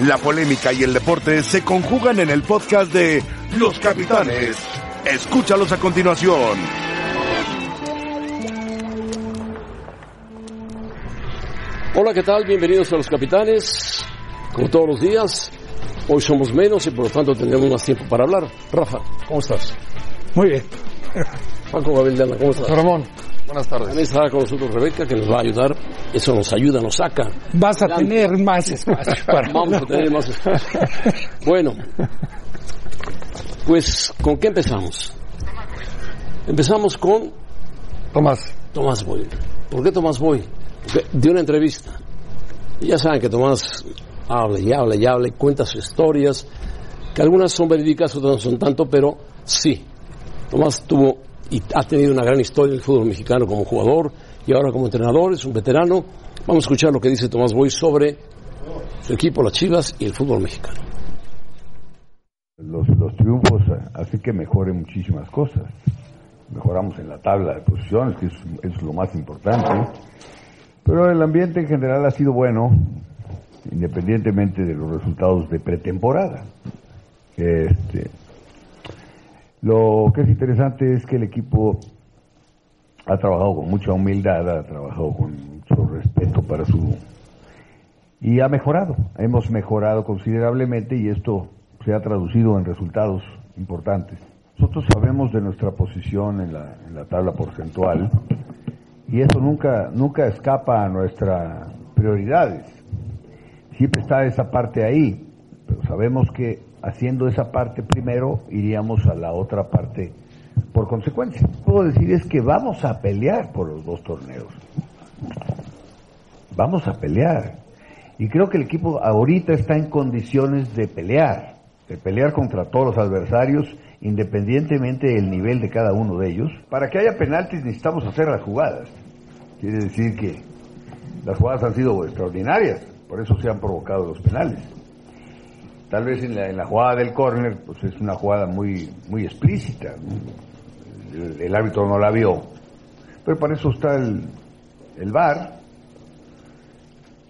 La polémica y el deporte se conjugan en el podcast de Los Capitanes. Escúchalos a continuación. Hola, ¿qué tal? Bienvenidos a Los Capitanes. Como todos los días, hoy somos menos y por lo tanto tendremos más tiempo para hablar. Rafa, ¿cómo estás? Muy bien. Paco Gabellana, ¿cómo estás? Ramón, buenas tardes. También estará con nosotros Rebeca, que nos va a ayudar. Eso nos ayuda, nos saca. Vas a tener más espacio para Vamos a tener más espacio. Bueno, pues, ¿con qué empezamos? Empezamos con Tomás. Tomás Boy. ¿Por qué Tomás Boy? Porque dio una entrevista. Y ya saben que Tomás habla y habla y habla y cuenta sus historias, que algunas son verídicas, otras no son tanto, pero sí. Tomás tuvo y ha tenido una gran historia en el fútbol mexicano como jugador y ahora como entrenador, es un veterano. Vamos a escuchar lo que dice Tomás Boy sobre su equipo, las Chivas y el fútbol mexicano. Los, los triunfos hacen que mejoren muchísimas cosas. Mejoramos en la tabla de posiciones, que es, es lo más importante. Pero el ambiente en general ha sido bueno, independientemente de los resultados de pretemporada. Este, lo que es interesante es que el equipo ha trabajado con mucha humildad, ha trabajado con mucho respeto para su... y ha mejorado. Hemos mejorado considerablemente y esto se ha traducido en resultados importantes. Nosotros sabemos de nuestra posición en la, tabla porcentual y eso nunca, nunca escapa a nuestras prioridades. Siempre está esa parte ahí, pero sabemos que haciendo esa parte primero iríamos a la otra parte por consecuencia. Lo que puedo decir es que vamos a pelear por los dos torneos. Vamos a pelear. Y creo que el equipo ahorita está en condiciones de pelear, de pelear contra todos los adversarios, independientemente del nivel de cada uno de ellos. Para que haya penaltis necesitamos hacer las jugadas. Quiere decir que las jugadas han sido extraordinarias, por eso se han provocado los penales. Tal vez en la, en la jugada del córner, pues es una jugada muy, muy explícita. El, árbitro no la vio. Pero para eso está el, el VAR,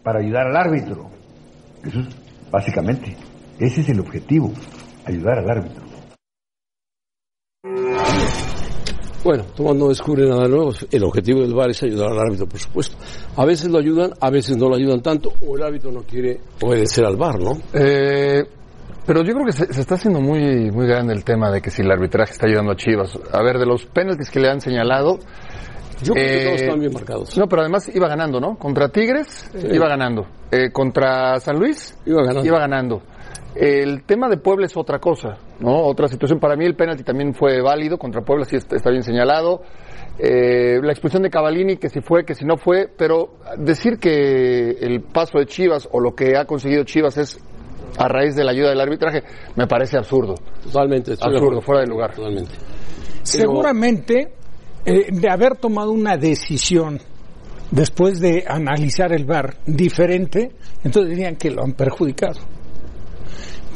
para ayudar al árbitro. Eso es básicamente, ese es el objetivo, ayudar al árbitro. Bueno, Tomás no descubre nada nuevo. El objetivo del VAR es ayudar al árbitro, por supuesto. A veces lo ayudan, a veces no lo ayudan tanto, o el árbitro no quiere obedecer al VAR, ¿no? Eh, pero yo creo que se, se, está haciendo muy, muy grande el tema de que si el arbitraje está ayudando a Chivas. A ver, de los penaltis que le han señalado. Yo creo eh, que todos están bien marcados. No, pero además iba ganando, ¿no? Contra Tigres sí. iba ganando. Eh, contra San Luis iba ganando. Iba ganando. El tema de Puebla es otra cosa, ¿no? Otra situación. Para mí el penalti también fue válido contra Puebla, sí está, bien señalado. Eh, la expulsión de Cavalini, que si fue, que si no fue, pero decir que el paso de Chivas o lo que ha conseguido Chivas es a raíz de la ayuda del arbitraje, me parece absurdo. Totalmente. Absurdo, fuera de lugar. Totalmente. Seguramente, eh, de haber tomado una decisión después de analizar el VAR diferente, entonces dirían que lo han perjudicado.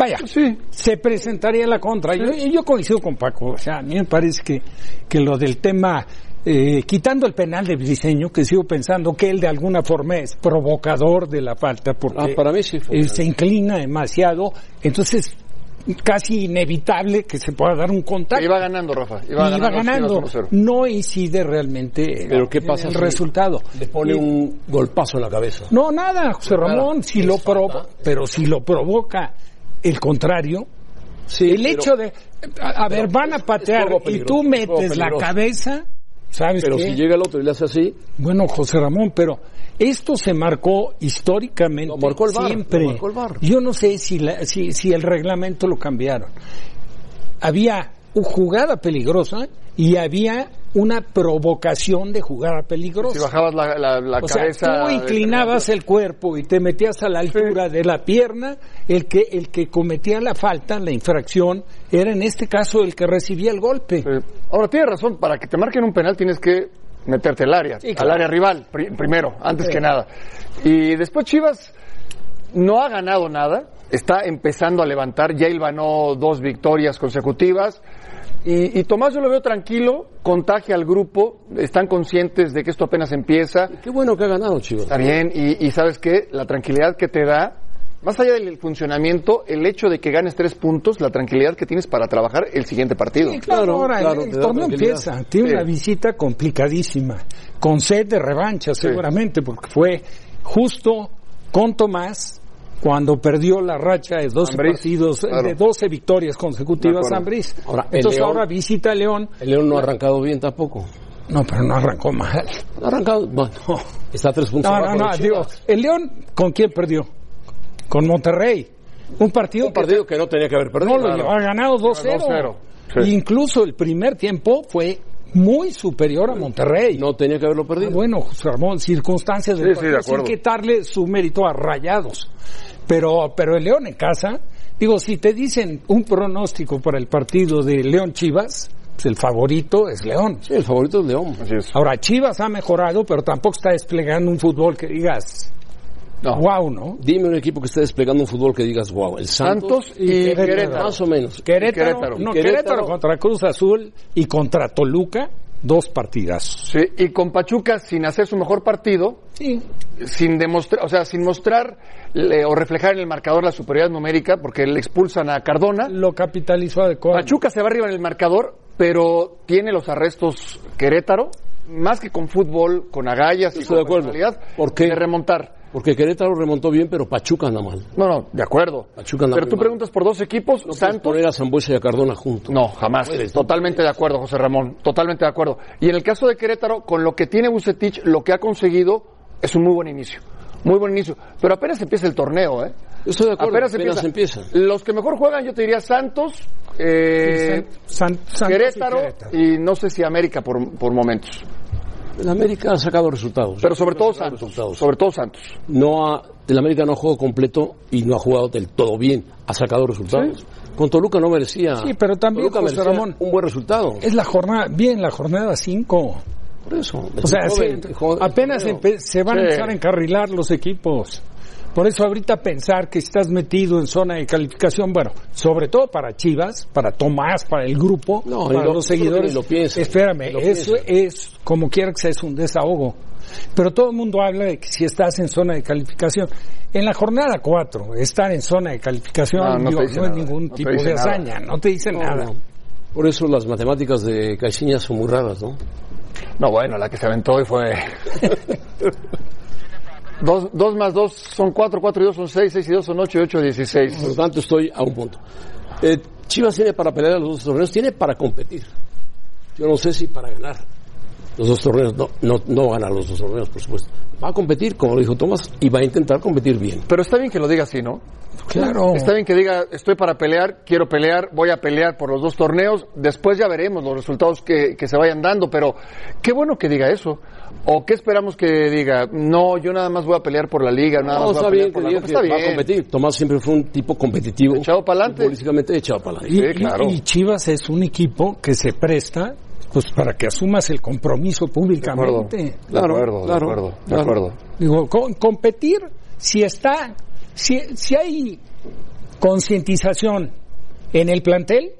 Vaya, sí. se presentaría la contra. Yo, yo, coincido con Paco. O sea, a mí me parece que, que lo del tema, eh, quitando el penal de diseño, que sigo pensando que él de alguna forma es provocador de la falta, porque ah, para mí sí eh, se inclina demasiado. Entonces, casi inevitable que se pueda dar un contacto. Iba ganando, Rafa. Iba, iba ganando. No incide realmente Pero ¿qué pasa el si resultado. Le pone un golpazo en la cabeza. No, nada, José Ramón. Si lo provo pero si lo provoca el contrario, sí, el hecho de, a, a ver, van a patear y tú metes la cabeza, ¿sabes Pero qué? si llega el otro y le hace así. Bueno, José Ramón, pero esto se marcó históricamente lo marcó el bar, siempre. Lo marcó el bar. Yo no sé si, la, si, si el reglamento lo cambiaron. Había jugada peligrosa y había una provocación de jugada peligrosa. Si bajabas la, la, la o cabeza. Sea, tú inclinabas el cuerpo y te metías a la altura sí. de la pierna, el que, el que cometía la falta, la infracción, era en este caso el que recibía el golpe. Sí. Ahora tienes razón, para que te marquen un penal tienes que meterte al área, sí, claro. al área rival, pr primero, antes que nada. Y después Chivas no ha ganado nada, está empezando a levantar, ya ganó dos victorias consecutivas. Y, y, Tomás yo lo veo tranquilo, contagia al grupo, están conscientes de que esto apenas empieza. Qué bueno que ha ganado, Chivas. Está bien, y, y sabes qué, la tranquilidad que te da más allá del funcionamiento, el hecho de que ganes tres puntos, la tranquilidad que tienes para trabajar el siguiente partido. Sí, claro, ahora claro, el, el torneo empieza, tiene Sí. una visita complicadísima, con sed de revancha seguramente, porque fue justo con Tomás cuando perdió la racha de 12 Ambriz, partidos, claro. de 12 victorias consecutivas Ambriz. Ahora, Entonces León- ahora visita a León. El León no ha arrancado bien tampoco. No, pero no arrancó mal. Ha arrancado, bueno, está a tres puntos No, no, abajo no, digo, el León, ¿con quién perdió? Con Monterrey. Un partido Un partido que no tenía que haber perdido. No, lo llevaba ganado 2-0. 2-0, sí. Incluso el primer tiempo fue muy superior a Monterrey. No tenía que haberlo Ah, perdido. bueno, José Ramón, circunstancias del Sí, sí, partido, de acuerdo. sin quitarle su mérito a Rayados. Pero, pero el León en casa, digo, si te dicen un pronóstico para el partido de León Chivas, pues el favorito es León. Sí, el favorito es León. Así es. Ahora, Chivas ha mejorado, pero tampoco está desplegando un fútbol que digas, No. wow, ¿no? Dime un equipo que esté desplegando un fútbol que digas, wow, el Santos, Santos y Querétaro. más o menos. Querétaro, Querétaro. no, Querétaro. Querétaro contra Cruz Azul y contra Toluca, dos partidazos. Sí, y con Pachuca sin hacer su mejor partido, Sí. sin demostrar, o sea, sin mostrar le- o reflejar en el marcador la superioridad numérica, porque le expulsan a Cardona. Lo capitalizó adecuadamente. Pachuca se va arriba en el marcador, pero tiene los arrestos Querétaro, más que con fútbol, con agallas y Estoy de con acuerdo. personalidad, ¿Por qué? de remontar. Porque Querétaro remontó bien, pero Pachuca anda mal. No, no, de acuerdo. Pachuca anda pero tú mal. preguntas por dos equipos, No Santos. poner a Zambuesa y a Cardona juntos. No, jamás. puedes, no totalmente de acuerdo, José Ramón. Totalmente de acuerdo. Y en el caso de Querétaro, con lo que tiene Bucetich, lo que ha conseguido es un muy buen inicio. Muy buen inicio. Pero apenas empieza el torneo, ¿eh? Estoy de acuerdo, Apenas, apenas empieza. empieza. Los que mejor juegan, yo te diría Santos, eh, San- Santos y Querétaro, Querétaro. y no sé si América por, por momentos. El América ha sacado resultados. Pero sobre todo Santos. resultados. Sobre todo Santos. No ha, el América no ha jugado completo y no ha jugado del todo bien. Ha sacado resultados. Con Toluca no merecía. Sí, pero también, Toluca José Ramón, un buen resultado. Es la jornada, bien, la jornada 5. Por eso. O sea, Joven, sí, joven, apenas se van a Sí. empezar a encarrilar los equipos. Por eso ahorita pensar que estás metido en zona de calificación, bueno, sobre todo para Chivas, para Tomás, para el grupo, No, para lo- los seguidores. lo piensa. Espérame, lo eso es, como quiera que sea, es un desahogo. Pero todo el mundo habla de que si estás en zona de calificación. En la jornada 4, estar en zona de calificación No, no digo, no es nada, ningún no tipo de nada. hazaña, no te dice No, nada. no. Por eso las matemáticas de Caixinha son muy raras, ¿no? No, bueno, la que se aventó hoy fue... dos, dos más dos son cuatro, cuatro y dos son seis, seis y dos son ocho y ocho dieciséis. Por lo tanto, estoy a un punto. Eh, Chivas tiene para pelear a los dos torneos, tiene para competir. Yo no sé si para ganar los dos torneos. No, no, no va a ganar los dos torneos, por supuesto. Va a competir, como lo dijo Tomás, y va a intentar competir bien. Pero está bien que lo diga así, ¿no? Claro. Está bien que diga, estoy para pelear, quiero pelear, voy a pelear por los dos torneos, después ya veremos los resultados que, que se vayan dando, pero qué bueno que diga eso. ¿O qué esperamos que diga? No, yo nada más voy a pelear por la liga, nada No, más voy está a pelear bien por la que Está va a bien. competir. Tomás siempre fue un tipo competitivo. Echado pa'lante. Futbolísticamente echado para adelante. Y, Sí, y- claro. y Chivas es un equipo que se presta pues para que asumas el compromiso De acuerdo, públicamente. de Claro, acuerdo, de claro, acuerdo, de claro. acuerdo. Digo, con- competir si está, si, si hay concientización en el plantel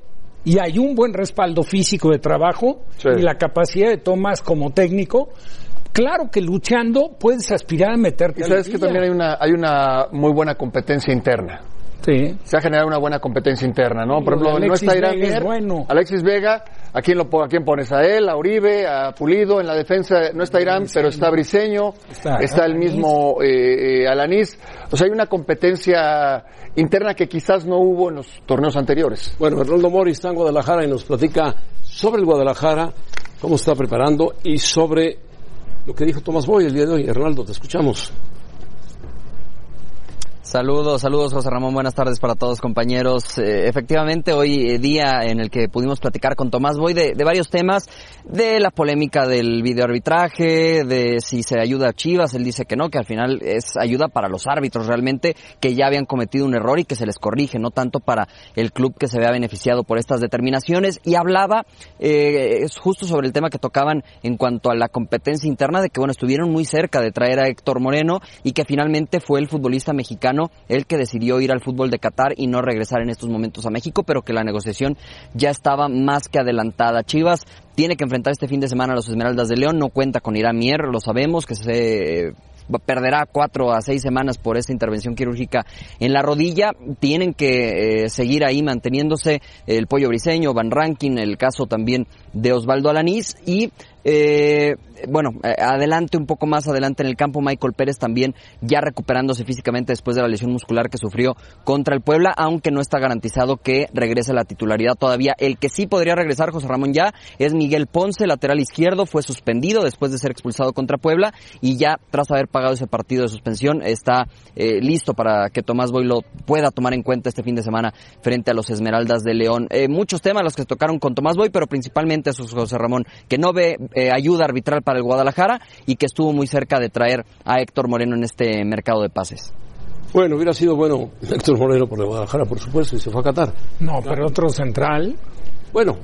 y hay un buen respaldo físico de trabajo Sí. y la capacidad de Tomás como técnico, claro que luchando puedes aspirar a meterte Y a sabes la que también hay una, hay una muy buena competencia interna. Sí. se ha generado una buena competencia interna, ¿no? Por ejemplo, no Alexis está Irán Vega es Mier, bueno. Alexis Vega, ¿a quién, lo, ¿a quién pones? ¿A él, a Uribe, a Pulido? En la defensa no está Irán, pero está Briseño, Está está, el mismo eh, eh, Alanís. O sea, hay una competencia interna que quizás no hubo en los torneos anteriores. Bueno, Hernando Mori está en Guadalajara y nos platica sobre el Guadalajara, cómo está preparando y sobre lo que dijo Tomás Boy el día de hoy. Hernaldo, te escuchamos. Saludos, saludos José Ramón, buenas tardes para todos compañeros. Eh, efectivamente, hoy eh, día en el que pudimos platicar con Tomás Boy de, varios temas, de la polémica del videoarbitraje, de si se ayuda a Chivas, él dice que no, que al final es ayuda para los árbitros realmente, que ya habían cometido un error y que se les corrige, no tanto para el club que se vea beneficiado por estas determinaciones. Y hablaba eh, justo sobre el tema que tocaban en cuanto a la competencia interna, de que bueno, estuvieron muy cerca de traer a Héctor Moreno y que finalmente fue el futbolista mexicano el que decidió ir al fútbol de Qatar y no regresar en estos momentos a México, pero que la negociación ya estaba más que adelantada. Chivas tiene que enfrentar este fin de semana a los Esmeraldas de León, no cuenta con Irán Mier, lo sabemos, que se perderá cuatro a seis semanas por esta intervención quirúrgica en la rodilla. Tienen que eh, seguir ahí manteniéndose el pollo briseño, Van Rankin, el caso también de Osvaldo Alanís y eh, bueno, eh, adelante, un poco más adelante en el campo, Michael Pérez también ya recuperándose físicamente después de la lesión muscular que sufrió contra el Puebla, aunque no está garantizado que regrese a la titularidad todavía. El que sí podría regresar, José Ramón ya, es Miguel Ponce, lateral izquierdo, fue suspendido después de ser expulsado contra Puebla y ya tras haber pagado ese partido de suspensión está eh, listo para que Tomás Boy lo pueda tomar en cuenta este fin de semana frente a los Esmeraldas de León. Eh, muchos temas los que se tocaron con Tomás Boy, pero principalmente esos, José Ramón, que no ve ayuda arbitral para el Guadalajara y que estuvo muy cerca de traer a Héctor Moreno en este mercado de pases. Bueno, hubiera sido bueno Héctor Moreno por el Guadalajara, por supuesto, y se fue a Qatar. No, pero otro central. Bueno,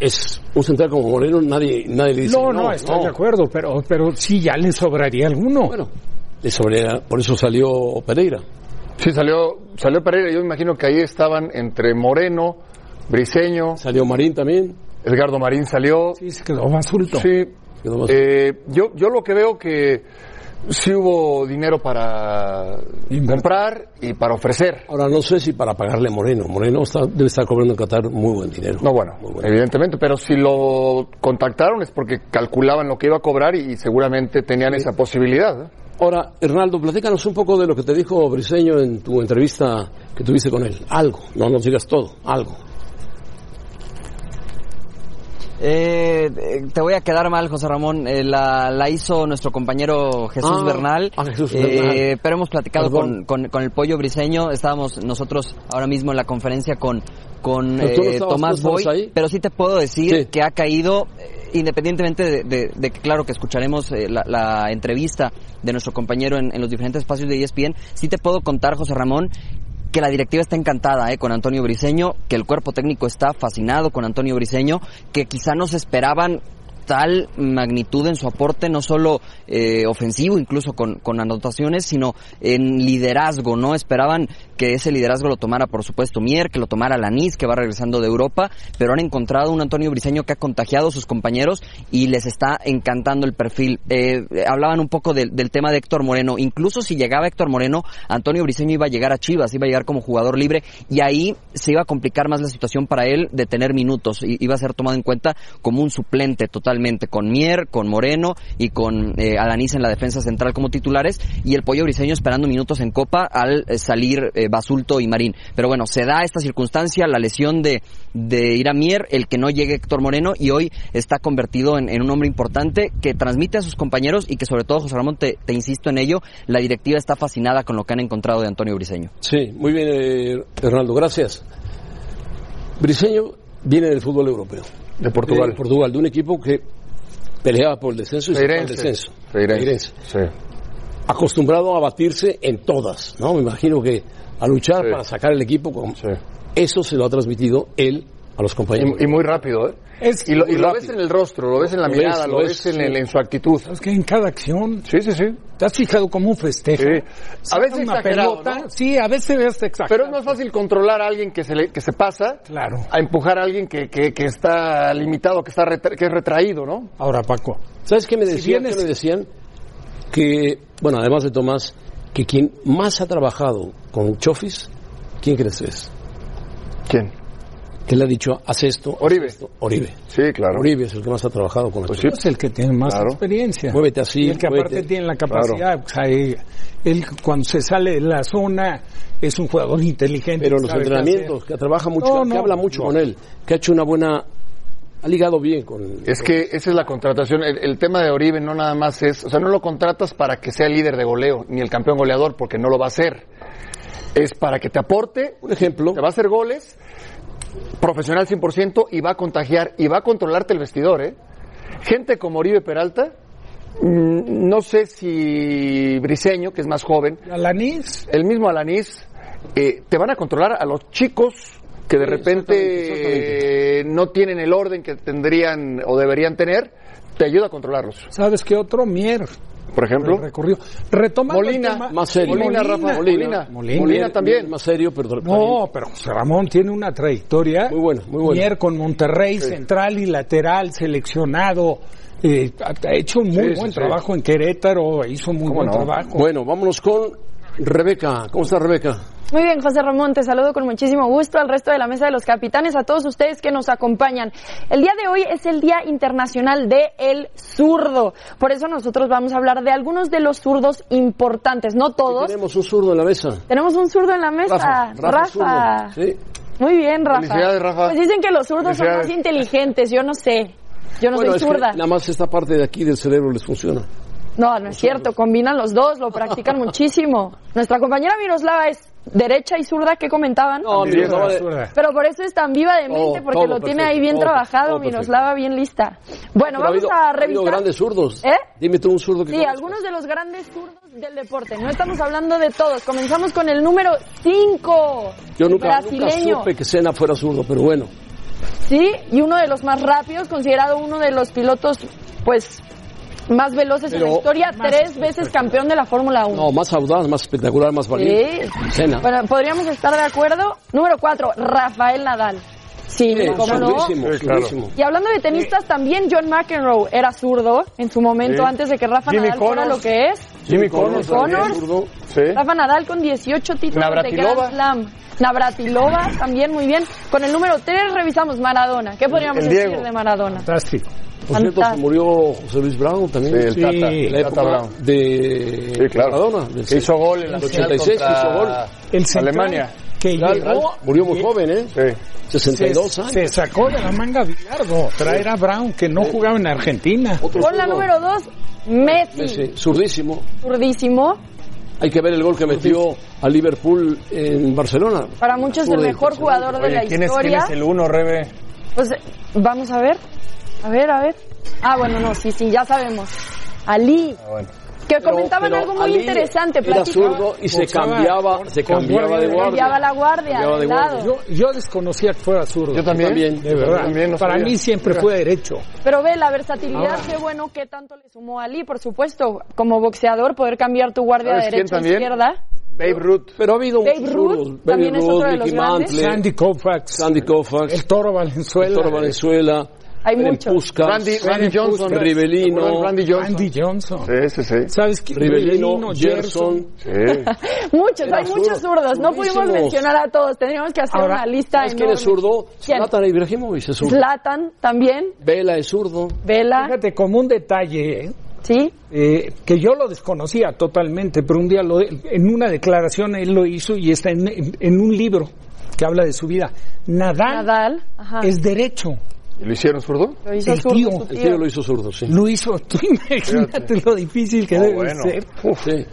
es un central como Moreno, nadie, nadie le dice. No, no, estoy de acuerdo, pero, pero sí ya le sobraría alguno. Bueno, le sobraría, por eso salió Pereira. Sí, salió, salió Pereira, yo imagino que ahí estaban entre Moreno, Briseño. Salió Marín también. Edgardo Marín salió. Sí, se quedó más. Sí, eh, yo, yo lo que veo que sí hubo dinero para comprar y para ofrecer. Ahora no sé si para pagarle a Moreno. Moreno está, debe estar cobrando en Qatar muy buen dinero. No, bueno, evidentemente, pero si lo contactaron es porque calculaban lo que iba a cobrar y, seguramente tenían esa posibilidad. Ahora, Hernaldo, platícanos un poco de lo que te dijo Briseño en tu entrevista que tuviste con él. Algo, no nos digas todo, algo. Eh, te voy a quedar mal, José Ramón. Eh, la, hizo nuestro compañero Jesús ah, Bernal. Ah, eh, pero hemos platicado con, con, el pollo briseño. Estábamos nosotros ahora mismo en la conferencia con, con eh, Tomás Boy. Pero sí te puedo decir que ha caído independientemente de, que claro que escucharemos la, entrevista de nuestro compañero en, en, los diferentes espacios de ESPN, sí te puedo contar, José Ramón, que la directiva está encantada eh, con Antonio Briseño, que el cuerpo técnico está fascinado con Antonio Briseño, que quizá no se esperaban tal magnitud en su aporte, no solo eh, ofensivo, incluso con, anotaciones, sino en liderazgo, ¿no? Esperaban que ese liderazgo lo tomara, por supuesto, Mier, que lo tomara Lanís, que va regresando de Europa, pero han encontrado un Antonio Briseño que ha contagiado a sus compañeros y les está encantando el perfil. Eh, hablaban un poco del tema de Héctor Moreno, incluso si llegaba Héctor Moreno, Antonio Briseño iba a llegar a Chivas, iba a llegar como jugador libre y ahí se iba a complicar más la situación para él de tener minutos, iba a ser tomado en cuenta como un suplente total con Mier, con Moreno y con eh, en la defensa central como titulares y el Pollo Briseño esperando minutos en Copa al eh, salir eh, Basulto y Marín. Pero bueno, se da esta circunstancia, la lesión de, de ir a Mier, el que no llegue Héctor Moreno y hoy está convertido en, un hombre importante que transmite a sus compañeros y que sobre todo, José Ramón, te, insisto en ello, la directiva está fascinada con lo que han encontrado de Antonio Briseño. Sí, muy bien, eh, Hernando, gracias. Briseño viene del fútbol europeo. De Portugal. De Portugal, de un equipo que peleaba por el descenso y se el descenso. Sí. Acostumbrado a batirse en todas, ¿no? Me imagino que a luchar para sacar el equipo, con... eso se lo ha transmitido él a los compañeros. Y, muy rápido, ¿eh? y lo, ves en el rostro, lo ves en la mirada, lo, ves, en, en, su actitud. Es que en cada acción. Sí, sí, sí. ¿Te has fijado como un festejo? A veces una pelota, sí, a veces es exagerado. Pero es más fácil controlar a alguien que se, le, que se pasa claro. a empujar a alguien que, que, que está limitado, que, está que es retraído, ¿no? Ahora, Paco. ¿Sabes qué me decían? me decían? Que, bueno, además de Tomás, que quien más ha trabajado con Chofis, ¿quién crees que es? ¿Quién? Que le ha dicho, haz esto. Oribe. Oribe. Sí, claro. Oribe es el que más ha trabajado con pues Es el que tiene más experiencia. Muévete así. Y el que aparte tiene la capacidad. O sea, él, cuando se sale de la zona es un jugador inteligente. Pero los entrenamientos, que trabaja mucho, que habla mucho con él, que ha hecho una buena ha ligado bien con... Es que esa es la contratación. El, el, tema de Oribe no nada más es... O sea, no lo contratas para que sea líder de goleo, ni el campeón goleador, porque no lo va a hacer. Es para que te aporte... Un ejemplo. Te va a hacer goles profesional 100% y va a contagiar y va a controlarte el vestidor, ¿eh? Gente como Oribe Peralta, mm, no sé si Briseño, que es más joven. Alanís. El mismo Alanís, eh, te van a controlar a los chicos que de repente no tienen el orden que tendrían o deberían tener, te ayuda a controlarlos. ¿Sabes qué otro? Mier por ejemplo. Recorrido. Retomando Molina, más serio. Molina, Rafa, Molina. Molina, también. Más serio, pero... No, pero Ramón tiene una trayectoria. Muy bueno, muy bueno. con Monterrey, central y lateral, seleccionado. eh, ha hecho un muy Sí, buen sí, sí. trabajo en Querétaro, hizo muy ¿Cómo buen no? trabajo. Bueno, vámonos con Rebeca. ¿Cómo está Rebeca? Muy bien, José Ramón, te saludo con muchísimo gusto al resto de la mesa de los capitanes, a todos ustedes que nos acompañan. El día de hoy es el Día Internacional de el Zurdo. Por eso nosotros vamos a hablar de algunos de los zurdos importantes, no todos. Tenemos un zurdo en la mesa. Tenemos un zurdo en la mesa. Rafa, Rafa, zurdo. Sí. Muy bien, Rafa. Pues dicen que los zurdos son más inteligentes, yo no sé. Yo no bueno, soy zurda. nada más esta parte de aquí del cerebro les funciona. No, no es cierto. Combinan los dos, lo practican muchísimo. Nuestra compañera Miroslava es derecha y zurda, ¿qué comentaban? No. Zurda. Pero por eso es tan viva de mente, Todo, porque lo tiene perfecto, ahí bien todo trabajado, Miroslava bien lista. Bueno, Pero ha vamos habido- a ha habido revisar. grandes zurdos. ¿Eh? Dime tú un zurdo que Sí, conozcas. algunos de los grandes zurdos del deporte. No estamos hablando de todos. Comenzamos con el número 5. Yo nunca, nunca brasileño. supe que Senna fuera zurdo, pero bueno. Sí, y uno de los más rápidos, considerado uno de los pilotos, pues, más veloces en Pero- la historia, tres veces campeón de la Fórmula 1. No, más audaz, más espectacular, más valiente. Sí. Bueno, podríamos estar de acuerdo. Número 4, Rafael Nadal. Sí, Sí, cómo no. Sí, claro. Y hablando de tenistas, también John McEnroe era zurdo en su momento, Sí. antes de que Rafa Jimmy Nadal fuera Connors. lo que es. Jimmy Connors. Connors. también. Zurdo. Sí. Rafa Nadal con 18 títulos de Navratilova. Grand Slam. Navratilova también muy bien. Con el número 3 revisamos Maradona. ¿Qué podríamos decir de Maradona? Fantástico. Por cierto, se murió José Luis Brown también. Sí, el Sí, Tata. La Tata Brown. de Sí, claro. Maradona. del Que hizo gol en la del final 86, que hizo gol. contra El central Alemania. que Claro, llegó, Murió muy joven, ¿eh? Sí. 62 se, años. se sacó de la manga Bilardo, traer a Brown que no jugaba en Argentina. Con la número 2, Messi. Messi, zurdísimo. Zurdísimo. Hay que ver el gol que metió a Liverpool en Barcelona. Para muchos el mejor jugador de la ¿quién es, quién historia. es el uno, Rebe? Pues vamos a ver. A ver, a ver. Ah, bueno, no, sí, sí, ya sabemos. Ali. Ah, bueno. Que Pero- comentaban pero algo muy Ali interesante. Era zurdo y se cambiaba, se cambiaba de guardia. Cambiaba la guardia, Cambiaba de guardia. Yo, yo desconocía que fuera zurdo. Yo también. también. De verdad. También no Para sabía. mí siempre fue derecho. Pero ve, la versatilidad, Ahora- qué bueno que tanto le sumó a Ali, por supuesto. Como boxeador, poder cambiar tu guardia de ¿Sabes quién derecha a también? izquierda. Babe Ruth. Pero ha habido Babe muchos Ruth zurdos. Babe también es Ruth, otro de los Mickey grandes. Mantle, Sandy Koufax, Sandy Koufax, el Toro Valenzuela, el Toro Valenzuela, Hay muchos. Randy, Randy Johnson. Rivelino. ¿Te acuerdas de Randy Johnson. Andy Johnson. Sí, sí, sí. ¿Sabes qué? Rivelino, Gerson. Sí. Muchos, Era hay muchos zurdo, zurdos. No pudimos mencionar a todos. Tendríamos que hacer Ahora, una lista ¿Sabes quién es enorme. zurdo? Zlatan Ibrahimovic es zurdo. Zlatan también. Vela es zurdo. Vela. Fíjate, como un detalle, ¿eh? Sí. Eh, que yo lo desconocía totalmente, pero un día lo- en una declaración él lo hizo y está en, en- en un libro que habla de su vida. Nadal, Nadal. Ajá. es derecho. ¿Y lo hicieron zurdo? Lo hizo el zurdo tío. El tío. lo hizo zurdo, sí. Lo hizo, tú imagínate lo difícil que Oh, debe bueno. ser. Sí.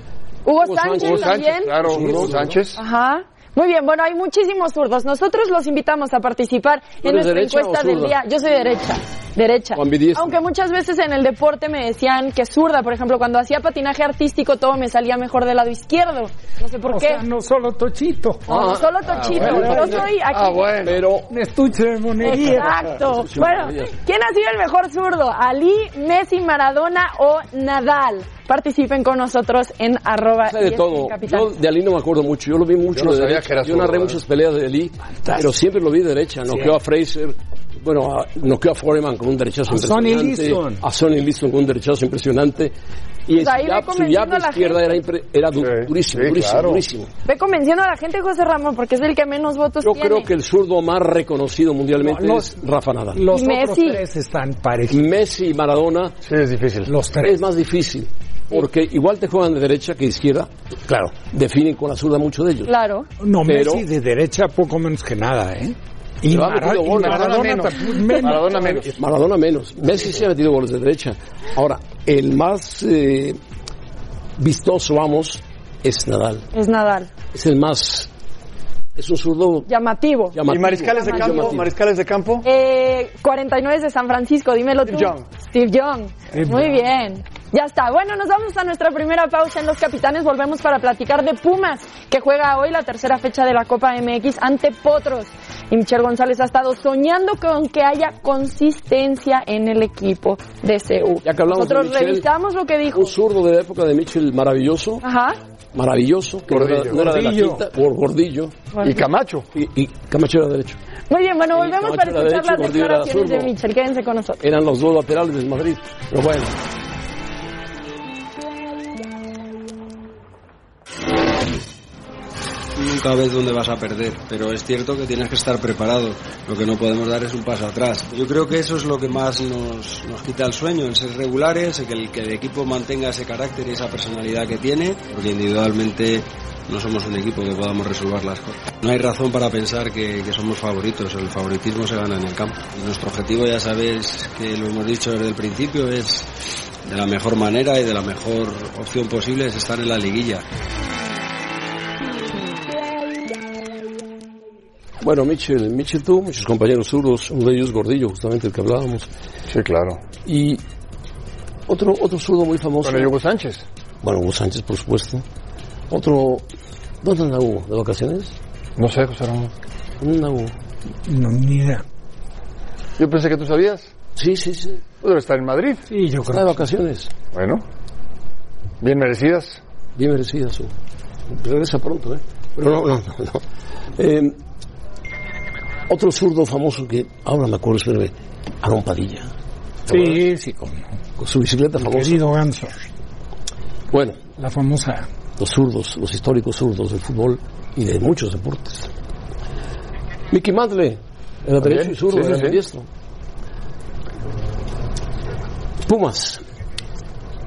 Hugo Hugo Sánchez Sánchez, también. claro, Hugo. Sánchez. Ajá. Muy bien, bueno, hay muchísimos zurdos. Nosotros los invitamos a participar en nuestra encuesta del día. Yo soy derecha, derecha. Aunque muchas veces en el deporte me decían que zurda. Por ejemplo, cuando hacía patinaje artístico todo me salía mejor del lado izquierdo. No sé por O qué. sea, no solo Tochito, No, no Ah, solo Tochito. bueno. Yo soy aquí. Ah, bueno. Pero un estuche de monería. Exacto. Bueno. ¿quién ha sido el mejor zurdo? ¿Ali, Messi, Maradona o Nadal? Participen con nosotros en arroba de todo. Yo de Ali no me acuerdo mucho. Yo lo vi mucho Yo no de sabía derecha. que era Yo narré muchas peleas de Ali, pero siempre lo vi de derecha. Noqueó a Fraser. Bueno, a- noqueó a Foreman con un derechazo A Sonny impresionante. Liston. A Sonny Liston con un derechazo impresionante. Y Pues ahí jab, su la izquierda era, impre- era du- Sí, durísimo, sí, durísimo, claro. durísimo. Ve convenciendo a la gente, José Ramón, porque es el que menos votos Yo tiene. creo que el zurdo más reconocido mundialmente No, es Rafa Nadal. Los Y otros Messi. tres están parejos. Messi y Maradona Sí, es difícil. Los tres. es más difícil. Porque igual te juegan de derecha que de izquierda. Claro, definen con la zurda mucho de ellos. Claro. No, Pero- Messi de derecha poco menos que nada, ¿eh? Y, Mara- y. Maradona, Maradona menos. menos. Maradona menos. Maradona menos. Messi sí ha metido goles de derecha. Ahora, el más eh, vistoso, vamos, es Nadal. Es Nadal. Es el más... Es un zurdo Llamativo. llamativo. ¿Y mariscales de campo? llamativo. ¿Mariscales de campo? Eh, 49 de San Francisco, dímelo tú. Steve Young. Steve Young. Steve Muy Young. bien. Ya está. Bueno, nos vamos a nuestra primera pausa en Los Capitanes. Volvemos para platicar de Pumas, que juega hoy la tercera fecha de la Copa MX ante Potros. Y Michel González ha estado soñando con que haya consistencia en el equipo de CEU. Ya que hablamos de Nosotros Michel, revisamos lo que dijo. Un zurdo de la época de Mitchell maravilloso. Ajá. Maravilloso, que no era, Gordillo. no era de la Gordillo. quinta, por Gordillo, Y Camacho. y, y Camacho era derecho. Muy bien, bueno, volvemos para escuchar derecho, las declaraciones de. Mitchell. Quédense con nosotros. Eran los dos laterales del Madrid, pero bueno. Nunca ves dónde vas a perder, pero es cierto que tienes que estar preparado. Lo que no podemos dar es un paso atrás. Yo creo que eso es lo que más nos, nos quita el sueño, el ser regulares, que, el que el equipo mantenga ese carácter y esa personalidad que tiene, porque individualmente no somos un equipo que podamos resolver las cosas. No hay razón para pensar que, que somos favoritos, el favoritismo se gana en el campo. Nuestro objetivo, ya sabéis que lo hemos dicho desde el principio, es de la mejor manera y de la mejor opción posible es estar en la liguilla. Bueno, Mitchell, Mitchell tuvo muchos compañeros zurdos, uno de ellos Gordillo, justamente el que hablábamos. Sí, claro. Y otro, otro zurdo muy famoso. El Hugo Sánchez. Bueno, Hugo Sánchez, por supuesto. Otro, ¿dónde anda Hugo? ¿De vacaciones? No sé, José Ramón. ¿Dónde anda Hugo? No, ni idea. Yo pensé que tú sabías. Sí, sí, sí. Tú debes estar en Madrid. Sí, yo Está de creo. vacaciones. Bueno. Bien merecidas. Bien merecida su. Regresa pronto, ¿eh? Pero no, no, no. no. Eh, otro zurdo famoso que ahora me acuerdo, espérame, Aaron Padilla, Sí, sí, con con su bicicleta famosa. querido Ganso. Bueno, La famosa. los zurdos, los históricos zurdos del fútbol y de muchos deportes. Mickey Mantle, era derecho y zurdo, sí, era sí. diestro. Pumas.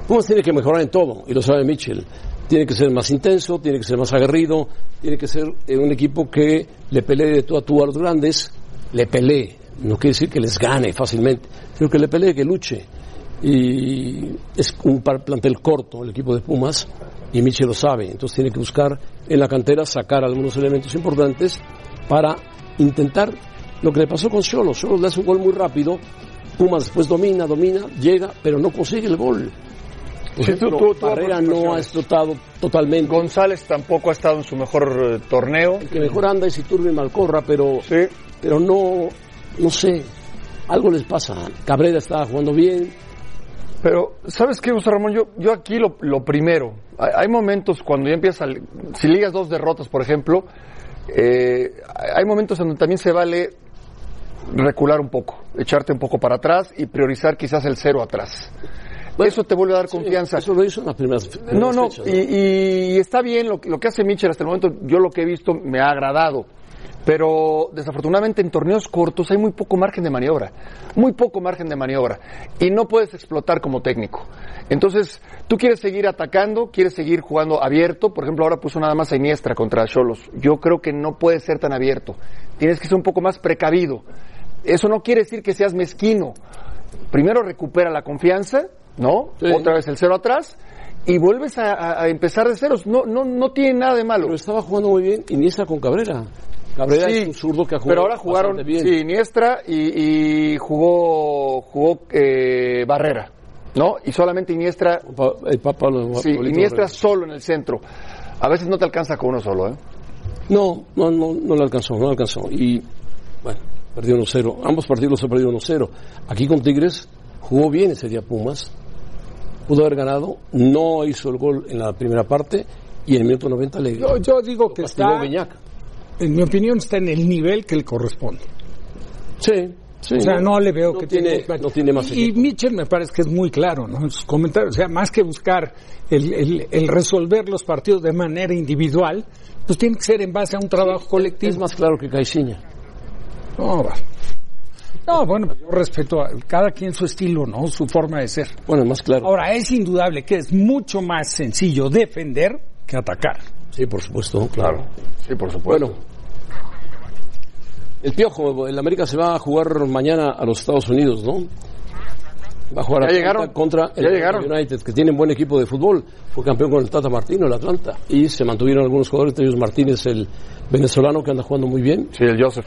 Pumas tiene que mejorar en todo, y lo sabe Mitchell. Tiene que ser más intenso, tiene que ser más aguerrido, tiene que ser eh, un equipo que le pelee de tú a tú a los grandes, le pelee, no quiere decir que les gane fácilmente, sino que le pelee, que luche. Y es un plantel corto el equipo de Pumas, y Mitchell lo sabe, entonces tiene que buscar en la cantera sacar algunos elementos importantes para intentar lo que le pasó con Cholos. Cholos le hace un gol muy rápido, Pumas después domina, domina, llega, pero no consigue el gol. Ejemplo, tú- tú- tú Barrera no ha explotado totalmente. González tampoco ha estado en su mejor eh, torneo. El que mejor anda es Iturbe y Malcorra, pero, Sí. pero no, no sé, algo les pasa. Cabrera estaba jugando bien, Pero, ¿sabes qué, José Ramón? Yo, yo aquí lo, lo primero, hay, hay momentos cuando ya empiezas, si ligas dos derrotas, por ejemplo, eh, hay momentos en donde también se vale recular un poco, echarte un poco para atrás y priorizar quizás el cero atrás. Eso te vuelve a dar confianza. Eso lo hizo en las primeras, No, no, fechas, y, y- y está bien lo, que- lo que hace Mitchell hasta el momento, yo lo que he visto me ha agradado. Pero desafortunadamente en torneos cortos hay muy poco margen de maniobra, muy poco margen de maniobra y no puedes explotar como técnico. Entonces, tú quieres seguir atacando, quieres seguir jugando abierto, por ejemplo, ahora puso nada más a Iniestra contra Cholos. Yo creo que no puede ser tan abierto. Tienes que ser un poco más precavido. Eso no quiere decir que seas mezquino. Primero recupera la confianza, ¿no? Sí. Otra vez el cero atrás y vuelves a, empezar de ceros. No, no, no tiene nada de malo. Pero estaba jugando muy bien Iniesta con Cabrera. Cabrera Sí, es un zurdo que ha jugado Pero ahora jugaron bien. sí, Iniestra y, y jugó jugó eh, Barrera, ¿no? Y solamente Iniestra, Pa- el Papa lo- sí, Iniestra Barrera. solo en el centro. A veces no te alcanza con uno solo, ¿eh? No, no, no, no le alcanzó, no le alcanzó. Y bueno, perdió 1-0. Ambos partidos se perdió 1-0. Aquí con Tigres jugó bien ese día Pumas. Pudo haber ganado, no hizo el gol en la primera parte y en el minuto 90 le Yo, yo digo que está, Beñac. en mi opinión, está en el nivel que le corresponde. Sí, sí. O sea, no le veo no que tiene, tenga- no tiene más Y. Mitchell me parece que es muy claro, ¿no? En sus comentarios. O sea, más que buscar el, el- el resolver los partidos de manera individual, pues tiene que ser en base a un trabajo colectivo. Es más claro que Caixinha. No, va. No, bueno, yo respeto a cada quien su estilo, ¿no? Su forma de ser. Bueno, es más claro. Ahora, es indudable que es mucho más sencillo defender que atacar. Sí, por supuesto, claro. Sí, por supuesto. Bueno, el Piojo, el América se va a jugar mañana a los Estados Unidos, ¿no? Va a jugar Ya Atlanta llegaron. contra el Ya llegaron. United, que tiene un buen equipo de fútbol. Fue campeón con el Tata Martino, el Atlanta. Y se mantuvieron algunos jugadores, entre ellos Martínez, el venezolano, que anda jugando muy bien Sí, el Joseph.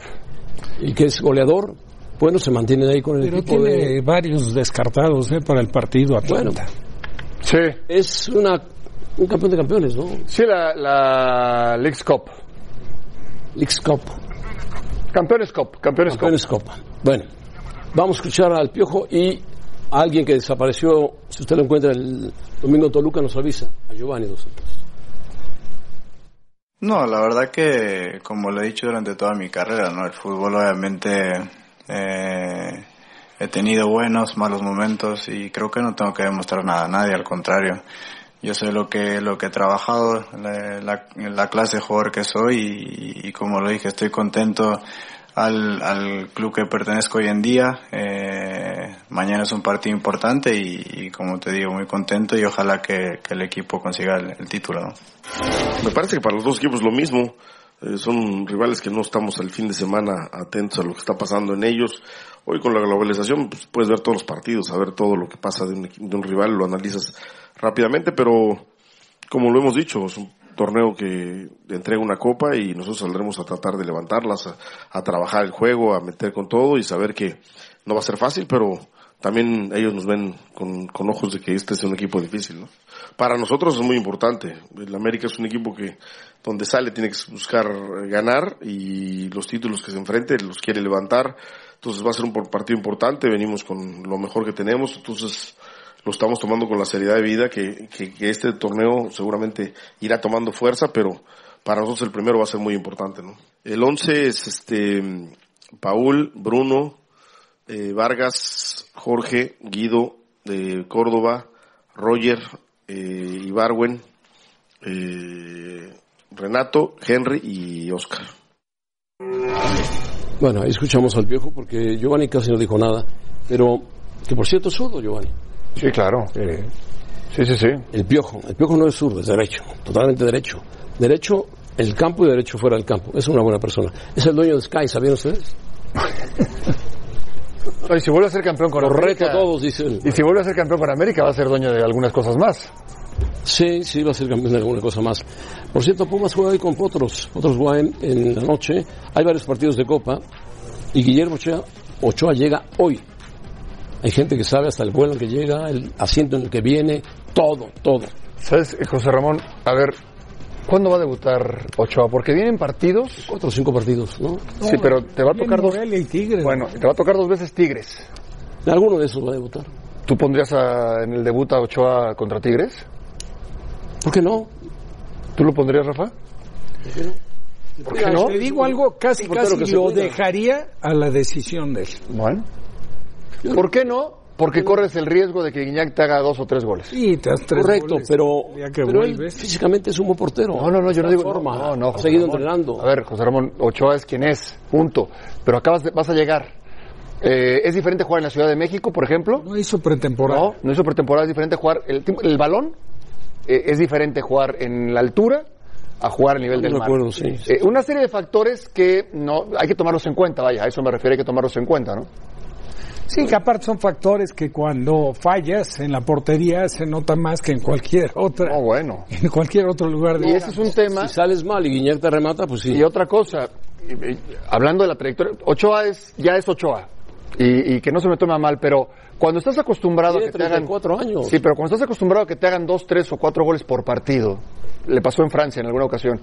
y que es goleador. Bueno, se mantienen ahí con el Pero equipo tiene de... varios descartados ¿eh? para el partido Atlanta. Sí. Es una, un campeón de campeones, ¿no? Sí, la, la Leagues Cup. Leagues Cup. Campeones Cup, Campeones Cup. Campeones Copa. Bueno, vamos a escuchar al Piojo y a alguien que desapareció, si usted lo encuentra el domingo en Toluca, nos avisa, a Giovanni dos Santos. No, la verdad que, como lo he dicho durante toda mi carrera, ¿no? El fútbol obviamente eh, he tenido buenos, malos momentos y creo que no tengo que demostrar nada a nadie, al contrario. Yo sé lo que, lo que he trabajado, la, la, clase de jugador que soy y, y, como lo dije, estoy contento al, al club que pertenezco hoy en día. Eh, mañana es un partido importante y, como te digo, muy contento y ojalá que, que el equipo consiga el, título. ¿no? Me parece que para los dos equipos lo mismo. Eh, son rivales que no estamos el fin de semana atentos a lo que está pasando en ellos. Hoy con la globalización pues, puedes ver todos los partidos, saber todo lo que pasa de un, de un rival, lo analizas rápidamente, pero como lo hemos dicho, es un torneo que entrega una copa y nosotros saldremos a tratar de levantarlas, a, trabajar el juego, a meter con todo y saber que no va a ser fácil, pero también ellos nos ven con, con ojos de que este es un equipo difícil, ¿no? Para nosotros es muy importante. El América es un equipo que donde sale tiene que buscar ganar y los títulos que se enfrente los quiere levantar. Entonces va a ser un partido importante. Venimos con lo mejor que tenemos. Entonces lo estamos tomando con la seriedad de vida que, que, este torneo seguramente irá tomando fuerza, pero para nosotros el primero va a ser muy importante, ¿no? El 11 es este Paul, Bruno, eh, Vargas, Jorge, Guido de Córdoba, Roger, eh, Ibarwen, eh, Renato, Henry y Oscar. Bueno, ahí escuchamos al viejo porque Giovanni casi no dijo nada, pero que por cierto es zurdo Giovanni. Sí, claro. Sí, sí, sí. El piojo. El piojo no es zurdo, es derecho. Totalmente derecho. Derecho el campo y derecho fuera del campo. Es una buena persona. Es el dueño de Sky, ¿sabían ustedes? y si vuelve a ser campeón con América. todos, dicen. Y si vuelve a ser campeón con América, va a ser dueño de algunas cosas más. Sí, sí, va a ser campeón de alguna cosa más. Por cierto, Pumas juega hoy con Potros. Potros juega en, la noche. Hay varios partidos de Copa. Y Guillermo Ochoa, Ochoa llega hoy hay gente que sabe hasta el vuelo en que llega, el asiento en el que viene, todo, todo. ¿Sabes, José Ramón? A ver, ¿cuándo va a debutar Ochoa? Porque vienen partidos. Cuatro o cinco partidos, ¿no? sí, pero te va a tocar dos. Tigres, bueno, te va a tocar dos veces Tigres. Alguno de esos va a debutar. ¿Tú pondrías en el debut a Ochoa contra Tigres? ¿Por qué no? ¿Tú lo pondrías, Rafa? ¿Por qué no? ¿Por qué no? Te digo algo, casi, casi lo dejaría a la decisión de él. Bueno. ¿Por qué no? Porque corres el riesgo de que Guiñac te haga dos o tres goles. Sí, te das tres Correcto, pero, pero físicamente es un buen portero. No, no, no, yo no digo... Forma, no, no, ha seguido entrenando. A ver, José Ramón, Ochoa es quien es, punto. Pero acabas vas a llegar. Eh, ¿Es diferente jugar en la Ciudad de México, por ejemplo? No hizo pretemporada. No, no hizo pretemporada, es diferente jugar... El, el balón eh, es diferente jugar en la altura a jugar a nivel del mar. Acuerdo, sí. Eh, una serie de factores que no hay que tomarlos en cuenta, vaya, a eso me refiero, hay que tomarlos en cuenta, ¿no? Sí, que aparte son factores que cuando fallas en la portería se nota más que en cualquier otra. Oh, bueno. En cualquier otro lugar de Y ese es un tema. Si sales mal y Guiñac te remata, pues sí. Y otra cosa, hablando de la trayectoria, Ochoa es, ya es Ochoa. Y, que no se me tome mal, pero cuando estás acostumbrado a que te hagan cuatro años. Sí, pero cuando estás acostumbrado a que te hagan dos, tres o cuatro goles por partido, le pasó en Francia en alguna ocasión.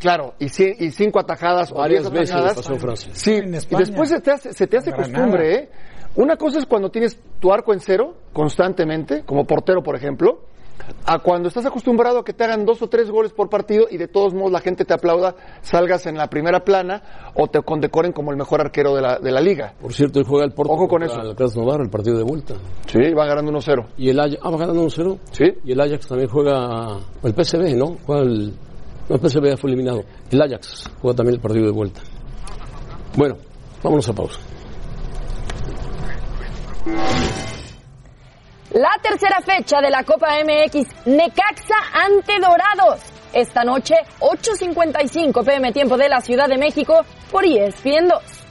Claro, y, y cinco atajadas varias o veces atajadas. pasó en Francia. Sí, y después se te hace, se te hace costumbre, ¿eh? Una cosa es cuando tienes tu arco en cero constantemente, como portero, por ejemplo, a cuando estás acostumbrado a que te hagan dos o tres goles por partido y de todos modos la gente te aplauda, salgas en la primera plana o te condecoren como el mejor arquero de la, de la liga. Por cierto, él juega el Porto Ojo con eso. el Krasnodar, el partido de vuelta. Sí, va ganando 1-0. ¿Y el Ajax? Ah, va ganando 1-0. Sí. Y el Ajax también juega el PSV, ¿no? Juega el no, el PSV ya fue eliminado. El Ajax juega también el partido de vuelta. Bueno, vámonos a pausa. La tercera fecha de la Copa MX, Necaxa ante Dorados. Esta noche, 8.55 pm tiempo de la Ciudad de México por ESPN 2.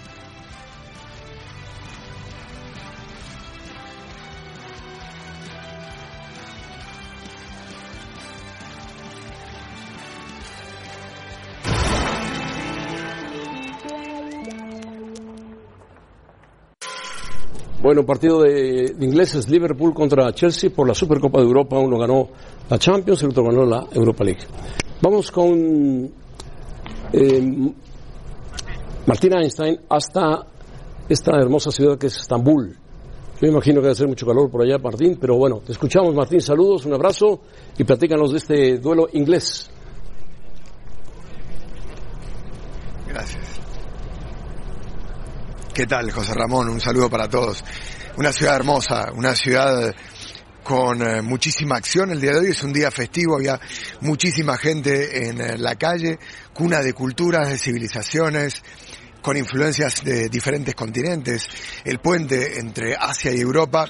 Bueno, partido de, ingleses, Liverpool contra Chelsea por la Supercopa de Europa. Uno ganó la Champions, el otro ganó la Europa League. Vamos con eh, Martín Einstein hasta esta hermosa ciudad que es Estambul. Yo imagino que debe ser mucho calor por allá, Martín, pero bueno, te escuchamos, Martín. Saludos, un abrazo y platícanos de este duelo inglés. Gracias. ¿Qué tal, José Ramón? Un saludo para todos. Una ciudad hermosa, una ciudad con eh, muchísima acción. El día de hoy es un día festivo, había muchísima gente en eh, la calle, cuna de culturas, de civilizaciones, con influencias de diferentes continentes, el puente entre Asia y Europa.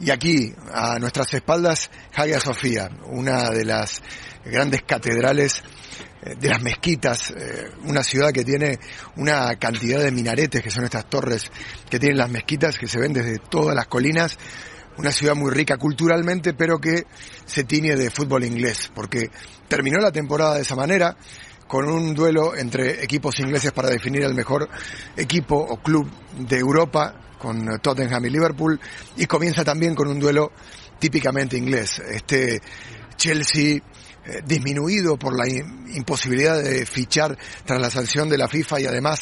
Y aquí, a nuestras espaldas, Hagia Sofía, una de las grandes catedrales de las mezquitas, eh, una ciudad que tiene una cantidad de minaretes, que son estas torres que tienen las mezquitas, que se ven desde todas las colinas, una ciudad muy rica culturalmente, pero que se tiñe de fútbol inglés, porque terminó la temporada de esa manera, con un duelo entre equipos ingleses para definir el mejor equipo o club de Europa, con Tottenham y Liverpool, y comienza también con un duelo típicamente inglés. Este Chelsea eh, disminuido por la imposibilidad de fichar tras la sanción de la FIFA y además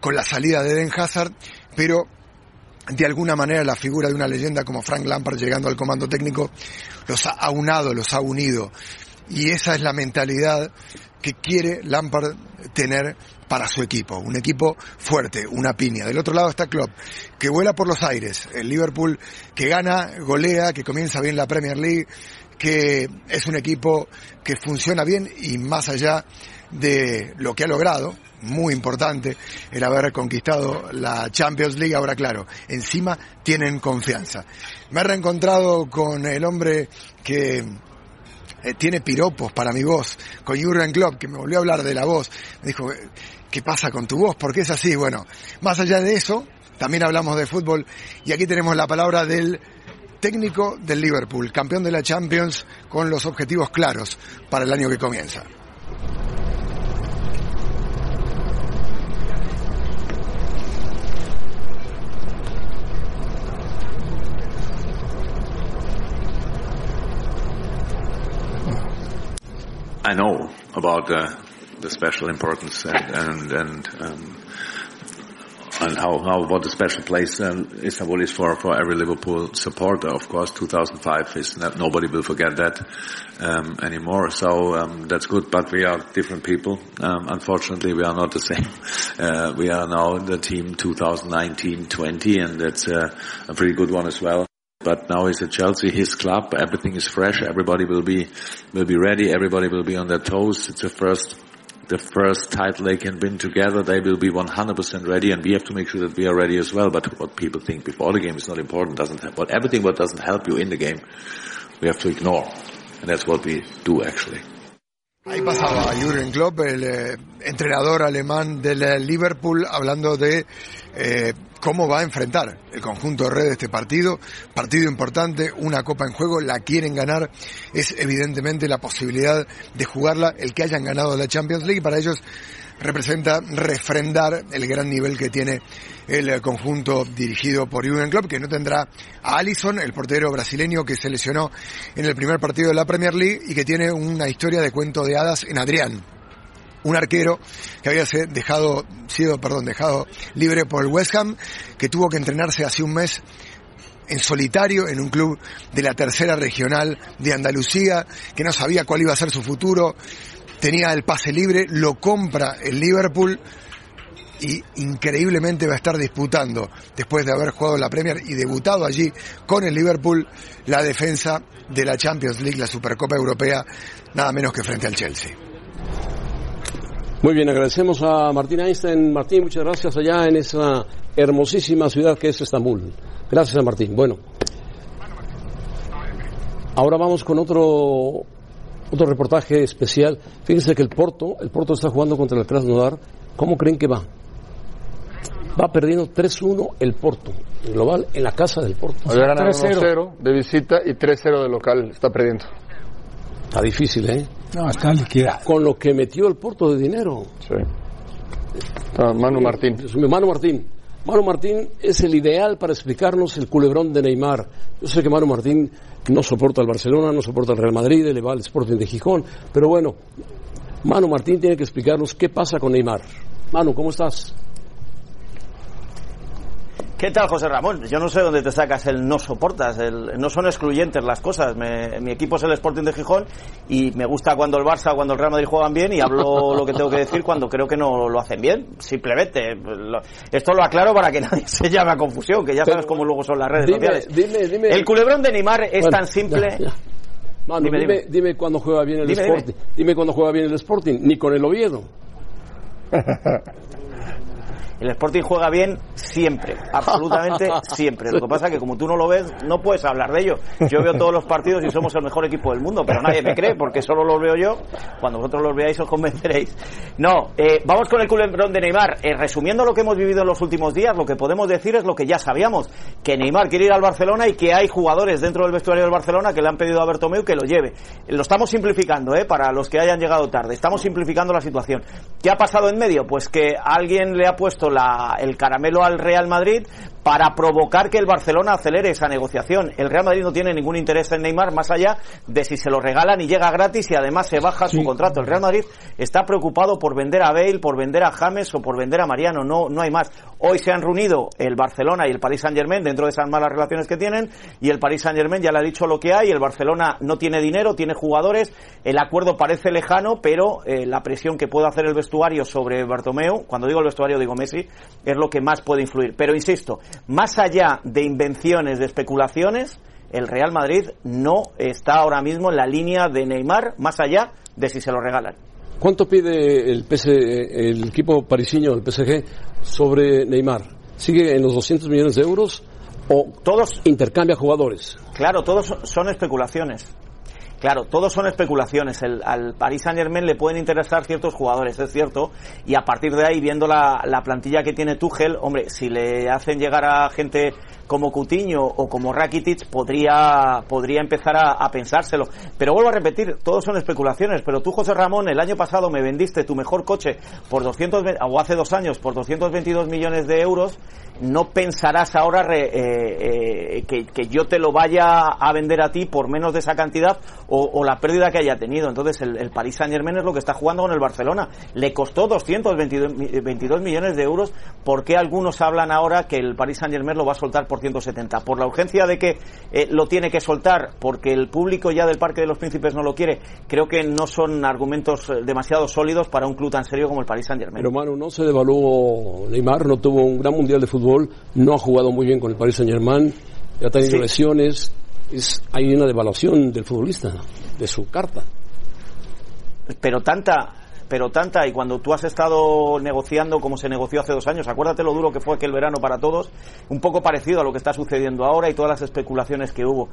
con la salida de Eden Hazard, pero de alguna manera la figura de una leyenda como Frank Lampard llegando al comando técnico los ha aunado, los ha unido. Y esa es la mentalidad que quiere Lampard tener para su equipo, un equipo fuerte, una piña. Del otro lado está Klopp, que vuela por los aires, el Liverpool que gana, golea, que comienza bien la Premier League, que es un equipo que funciona bien y más allá de lo que ha logrado, muy importante, el haber conquistado la Champions League, ahora claro, encima tienen confianza. Me he reencontrado con el hombre que eh, tiene piropos para mi voz, con Jurgen Klopp, que me volvió a hablar de la voz. Me dijo, ¿qué pasa con tu voz? ¿Por qué es así? Bueno, más allá de eso, también hablamos de fútbol y aquí tenemos la palabra del técnico del Liverpool, campeón de la Champions con los objetivos claros para el año que comienza. I know about uh, the special importance and, and, and um, and how, how what a special place um, Istanbul is for, for every Liverpool supporter. Of course, 2005 is not, nobody will forget that um, anymore. So um, that's good. But we are different people. Um, unfortunately, we are not the same. Uh, we are now the team 2019-20, and that's uh, a pretty good one as well. But now he's at Chelsea, his club. Everything is fresh. Everybody will be will be ready. Everybody will be on their toes. It's the first the first title they can win together, they will be 100% ready, and we have to make sure that we are ready as well. But what people think before the game is not important. Doesn't help. But everything what doesn't help you in the game, we have to ignore, and that's what we do actually. Ahí pasaba Jürgen Klopp, el eh, entrenador alemán del eh, Liverpool, hablando de eh, cómo va a enfrentar el conjunto de red este partido. Partido importante, una copa en juego, la quieren ganar. Es evidentemente la posibilidad de jugarla el que hayan ganado la Champions League. Para ellos representa refrendar el gran nivel que tiene el conjunto dirigido por Jürgen Klopp, que no tendrá a Alisson, el portero brasileño que se lesionó en el primer partido de la Premier League y que tiene una historia de cuento de hadas en Adrián. Un arquero que había dejado, sido, perdón, dejado libre por el West Ham, que tuvo que entrenarse hace un mes en solitario en un club de la tercera regional de Andalucía, que no sabía cuál iba a ser su futuro, tenía el pase libre, lo compra el Liverpool y increíblemente va a estar disputando, después de haber jugado la Premier y debutado allí con el Liverpool, la defensa de la Champions League, la Supercopa Europea, nada menos que frente al Chelsea. Muy bien, agradecemos a Martín Einstein. Martín, muchas gracias allá en esa hermosísima ciudad que es Estambul. Gracias a Martín. Bueno, ahora vamos con otro otro reportaje especial. Fíjense que el Porto, el Porto está jugando contra el Krasnodar. ¿Cómo creen que va? Va perdiendo 3-1 el Porto, en global, en la casa del Porto. 3-0 de visita y 3-0 de local, está perdiendo. Está difícil, ¿eh? No, está liquidado. Con lo que metió el Porto de dinero. Sí. Manu Martín. Manu Martín. Manu Martín es el ideal para explicarnos el culebrón de Neymar. Yo sé que Manu Martín no soporta al Barcelona, no soporta al Real Madrid, le va al Sporting de Gijón, pero bueno, Manu Martín tiene que explicarnos qué pasa con Neymar. Manu, ¿cómo estás? ¿Qué tal, José Ramón? Yo no sé dónde te sacas el no soportas, el, no son excluyentes las cosas. mi equipo es el Sporting de Gijón y me gusta cuando el Barça cuando el Real Madrid juegan bien y hablo lo que tengo que decir cuando creo que no lo hacen bien. Simplemente, esto lo aclaro para que nadie se llame a confusión, que ya sabes cómo luego son las redes sociales. el culebrón de Neymar es tan simple. dime, dime, cuándo juega bien el Sporting. Dime cuándo juega bien el Sporting, ni con el Oviedo. El Sporting juega bien siempre, absolutamente siempre. Lo que pasa es que como tú no lo ves, no puedes hablar de ello. Yo veo todos los partidos y somos el mejor equipo del mundo, pero nadie me cree porque solo los veo yo. Cuando vosotros los veáis os convenceréis. No, eh, vamos con el culembrón de Neymar. Eh, resumiendo lo que hemos vivido en los últimos días, lo que podemos decir es lo que ya sabíamos, que Neymar quiere ir al Barcelona y que hay jugadores dentro del vestuario del Barcelona que le han pedido a Bertomeu que lo lleve. Lo estamos simplificando, ¿eh? Para los que hayan llegado tarde. Estamos simplificando la situación. ¿Qué ha pasado en medio? Pues que alguien le ha puesto el caramelo al Real Madrid para provocar que el Barcelona acelere esa negociación. El Real Madrid no tiene ningún interés en Neymar más allá de si se lo regalan y llega gratis y además se baja su contrato. El Real Madrid está preocupado por vender a Bale, por vender a James o por vender a Mariano. No, no hay más. Hoy se han reunido el Barcelona y el Paris Saint Germain dentro de esas malas relaciones que tienen y el Paris Saint Germain ya le ha dicho lo que hay. El Barcelona no tiene dinero, tiene jugadores. El acuerdo parece lejano, pero eh, la presión que puede hacer el vestuario sobre Bartomeu, cuando digo el vestuario digo Messi, es lo que más puede influir. Pero insisto, más allá de invenciones, de especulaciones, el Real Madrid no está ahora mismo en la línea de Neymar, más allá de si se lo regalan. ¿Cuánto pide el, el equipo parisiño, el PSG, sobre Neymar? ¿Sigue en los 200 millones de euros o todos intercambia jugadores? Claro, todos son especulaciones. Claro, todos son especulaciones. El, al Paris Saint Germain le pueden interesar ciertos jugadores, es cierto. Y a partir de ahí, viendo la, la plantilla que tiene Tuchel, hombre, si le hacen llegar a gente como Cutiño o como Rakitic, podría, podría empezar a, a, pensárselo. Pero vuelvo a repetir, todos son especulaciones. Pero tú, José Ramón, el año pasado me vendiste tu mejor coche por 200, o hace dos años, por 222 millones de euros. No pensarás ahora eh, eh, que, que yo te lo vaya a vender a ti por menos de esa cantidad o, la pérdida que haya tenido. Entonces, el, Paris Saint Germain es lo que está jugando con el Barcelona. Le costó 222 millones de euros. ¿Por qué algunos hablan ahora que el Paris Saint Germain lo va a soltar por 170? ¿Por la urgencia de que eh, lo tiene que soltar? ¿Porque el público ya del Parque de los Príncipes no lo quiere? Creo que no son argumentos eh, demasiado sólidos para un club tan serio como el Paris Saint Germain. No se devaluó Neymar, no tuvo un gran mundial de fútbol, no ha jugado muy bien con el Paris Saint Germain, ha tenido lesiones es, hay una devaluación del futbolista, de su carta. Pero tanta, pero tanta, y cuando tú has estado negociando como se negoció hace dos años, acuérdate lo duro que fue aquel verano para todos, un poco parecido a lo que está sucediendo ahora y todas las especulaciones que hubo.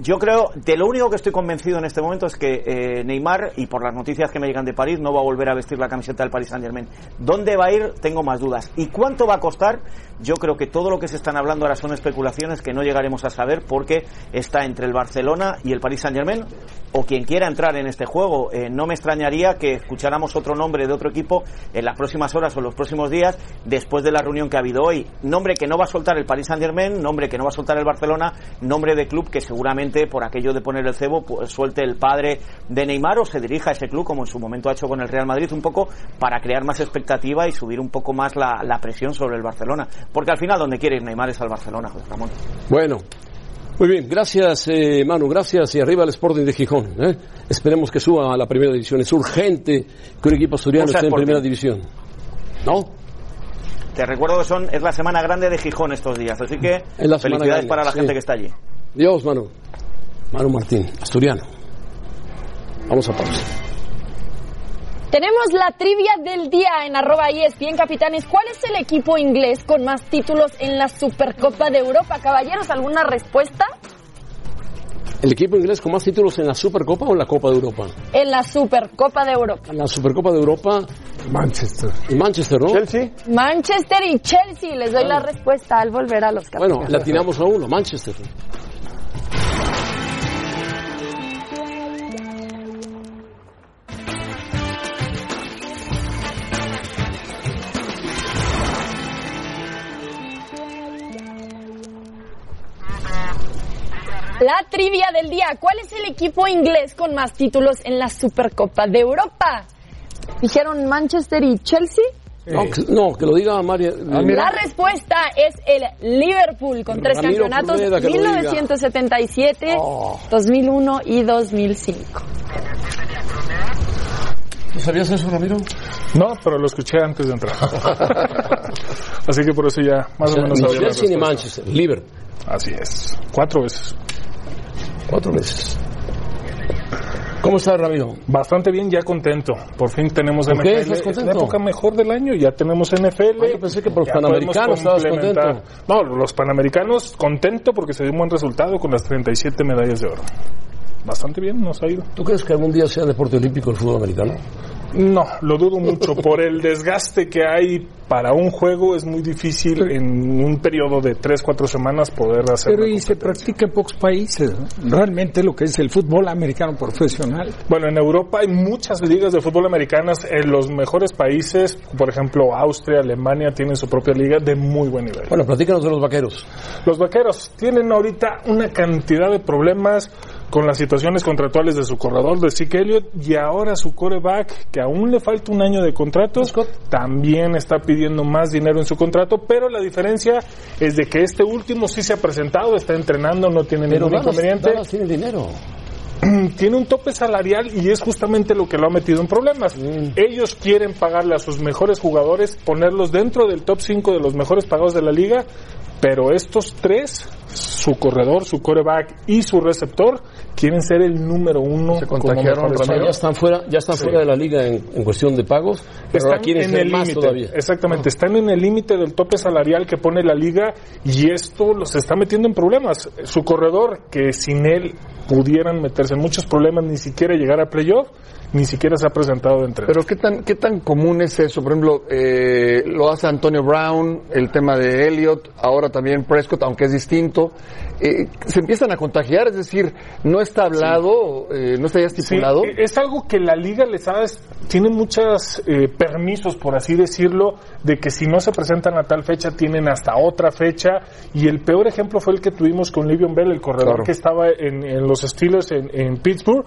Yo creo, de lo único que estoy convencido en este momento es que eh, Neymar, y por las noticias que me llegan de París, no va a volver a vestir la camiseta del Paris Saint Germain. ¿Dónde va a ir? Tengo más dudas. ¿Y cuánto va a costar? Yo creo que todo lo que se están hablando ahora son especulaciones que no llegaremos a saber porque está entre el Barcelona y el Paris Saint Germain o quien quiera entrar en este juego. Eh, no me extrañaría que escucháramos otro nombre de otro equipo en las próximas horas o los próximos días después de la reunión que ha habido hoy. Nombre que no va a soltar el Paris Saint Germain, nombre que no va a soltar el Barcelona, nombre de club que seguramente por aquello de poner el cebo pues, suelte el padre de Neymar o se dirija a ese club como en su momento ha hecho con el Real Madrid un poco para crear más expectativa y subir un poco más la, presión sobre el Barcelona. Porque al final donde quiere ir Neymar es al Barcelona, José Ramón. Bueno, muy bien, gracias eh, Manu, gracias y arriba el Sporting de Gijón. ¿eh? Esperemos que suba a la primera división. Es urgente que un equipo asturiano esté en primera división. ¿No? Te recuerdo que son es la semana grande de Gijón estos días, así que felicidades para la gente que está allí. Dios, Manu. Manu Martín, asturiano. Vamos a pausa. Tenemos la trivia del día en arroba ESPN Capitanes. ¿Cuál es el equipo inglés con más títulos en la Supercopa de Europa? Caballeros, ¿alguna respuesta? ¿El equipo inglés con más títulos en la Supercopa o en la Copa de Europa? En la Supercopa de Europa. En la Supercopa de Europa. Manchester. Y Manchester, ¿no? Chelsea. Manchester y Chelsea. Les doy la respuesta al volver a los capitanes. Bueno, la tiramos a uno, Manchester. La trivia del día. ¿Cuál es el equipo inglés con más títulos en la Supercopa de Europa? ¿Dijeron Manchester y Chelsea? No, que, no, que lo diga María. La respuesta es el Liverpool con tres Ramiro campeonatos, Pineda, que lo diga. 1977, 2001 y 2005. ¿Sabías eso, Ramiro? No, pero lo escuché antes de entrar. Así que por eso ya más O sea, o menos ni Chelsea ni. Manchester, Liverpool. Así es. Cuatro veces. Cuatro veces. ¿Cómo está Ramiro? Bastante bien, ya contento. Por fin tenemos ¿Por NFL. qué estás Es contento? la época mejor del año, ya tenemos NFL. Yo pensé que por los Ya Panamericanos estabas. No, los Panamericanos contento porque se dio un buen resultado con las 37 medallas de oro. Bastante bien, nos ha ido. ¿Tú crees que algún día sea deporte olímpico el fútbol americano? No, lo dudo mucho. Por el desgaste que hay para un juego, es muy difícil en un periodo de 3, 4 semanas poder hacer. Pero y se practica en pocos países. Realmente lo que es el fútbol americano profesional. Bueno, en Europa hay muchas ligas de fútbol americanas. En los mejores países, por ejemplo, Austria, Alemania, tienen su propia liga de muy buen nivel. Bueno, platícanos de los vaqueros. Los vaqueros tienen ahorita una cantidad de problemas con las situaciones contractuales de su corredor, de Zeke Elliott, y ahora su coreback, que aún le falta un año de contratos, también está pidiendo más dinero en su contrato, pero la diferencia es de que este último sí se ha presentado, está entrenando, no tiene Pero ningún Dallas, inconveniente. Dallas tiene dinero. tiene un tope salarial y es justamente lo que lo ha metido en problemas. Ellos quieren pagarle a sus mejores jugadores, ponerlos dentro del top 5 de los mejores pagados de la liga, pero estos tres, su corredor, su coreback y su receptor, quieren ser el número uno. como mejores O sea, ya están fuera, ya están Sí. fuera de la liga en, en cuestión de pagos, pero ahora Están quieren en ser el más límite, todavía. exactamente, están en el límite del tope salarial que pone la liga y esto los está metiendo en problemas. Su corredor, que sin él pudieran meterse en muchos problemas, ni siquiera llegar a playoff, ni siquiera se ha presentado de entrenador. Pero ¿qué tan, qué tan común es eso? Por ejemplo, eh, lo hace Antonio Brown, el tema de Elliott, ahora también Prescott, aunque es distinto. Eh, se empiezan a contagiar, es decir, no está hablado, eh, no está ya estipulado. Sí, es algo que la liga les ha, tiene muchos permisos, por así decirlo, de que si no se presentan a tal fecha tienen hasta otra fecha. Y el peor ejemplo fue el que tuvimos con Livion Bell, el corredor Claro. que estaba en, en los Steelers en, en Pittsburgh,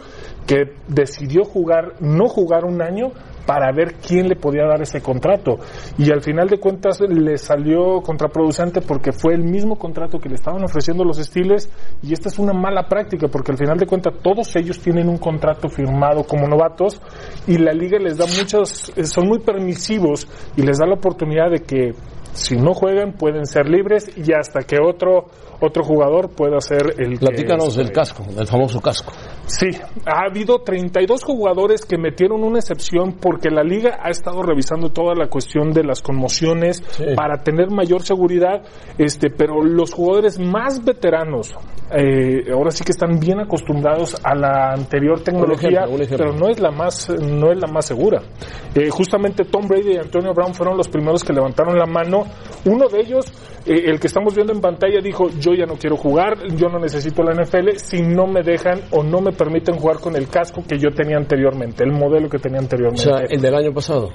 que decidió jugar, no jugar un año para ver quién le podía dar ese contrato. Y al final de cuentas le salió contraproducente porque fue el mismo contrato que le estaban ofreciendo los Steelers y esta es una mala práctica porque al final de cuentas todos ellos tienen un contrato firmado como novatos y la liga les da muchos, eh, son muy permisivos y les da la oportunidad de que si no juegan pueden ser libres y hasta que otro otro jugador pueda ser el Platícanos del casco, del famoso casco. Sí, ha habido 32 jugadores que metieron una excepción porque la liga ha estado revisando toda la cuestión de las conmociones para tener mayor seguridad, este, pero los jugadores más veteranos, eh, ahora sí que están bien acostumbrados a la anterior tecnología, ejemplo, un ejemplo. pero no es la más, no es la más segura. Eh, justamente Tom Brady y Antonio Brown fueron los primeros que levantaron la mano. Uno de ellos, eh, el que estamos viendo en pantalla, dijo: Yo ya no quiero jugar, yo no necesito la NFL si no me dejan o no me permiten jugar con el casco que yo tenía anteriormente, el modelo que tenía O anteriormente. sea, el del año pasado.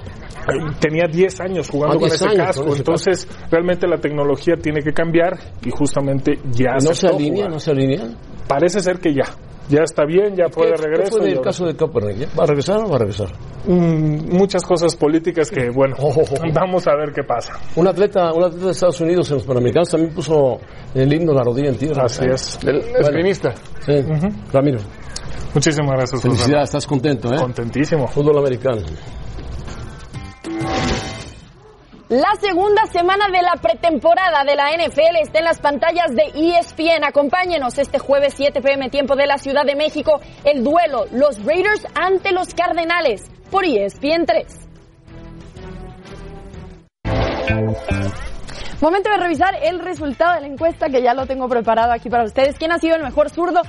tenía 10 años jugando Ah, con 10 ese años casco, con ese entonces realmente la tecnología tiene que cambiar y justamente ya ¿No se alinea? jugar. ¿No se alinea? Parece ser que ya. Ya está bien, ya puede ¿Qué- regreso. ¿Qué fue del caso de Kaepernick? ¿Ya ¿Va a regresar o va a regresar? Mm, muchas cosas políticas que, bueno, vamos a ver qué pasa. Un atleta, un atleta de Estados Unidos en los Panamericanos también puso el himno la rodilla en tierra. Así ¿eh? es. El esgrimista. Sí. Ramiro, Muchísimas gracias. Felicidades, estás contento, ¿eh? Contentísimo. Fútbol americano. La segunda semana de la pretemporada de la NFL está en las pantallas de ESPN. Acompáñenos este jueves 7 pm tiempo de la Ciudad de México. El duelo, los Raiders ante los Cardenales por E ESPN 3. Momento de revisar el resultado de la encuesta que ya lo tengo preparado aquí para ustedes. ¿Quién ha sido el mejor zurdo?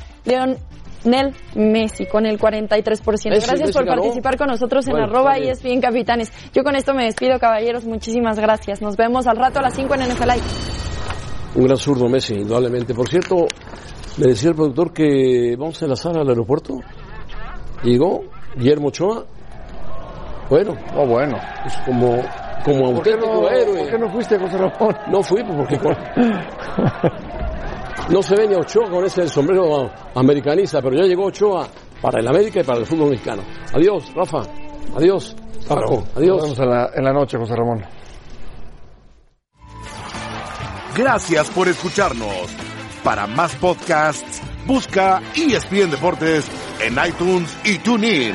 Leonel Messi con el 43%. Messi, Gracias Messi por ganó. participar con nosotros en Bueno, arroba está bien. ESPN Capitanes. Yo con esto me despido, caballeros. Muchísimas gracias. Nos vemos al rato a las 5 en NFL. Un gran zurdo Messi, indudablemente. Por cierto, le decía el productor que vamos a enlazar al aeropuerto. Llegó Guillermo Ochoa. Bueno, Oh, bueno. pues como, como ¿Por qué, auténtico no, héroe. ¿Por qué no fuiste, José Ramón? No fui porque con- no se ve ni a Ochoa con ese sombrero americanista, pero ya llegó Ochoa para el América y para el fútbol mexicano. Adiós, Rafa. Adiós. Paco, adiós. Nos vemos en la, en la noche, José Ramón. Gracias por escucharnos. Para más podcasts, busca ESPN Deportes en iTunes y TuneIn.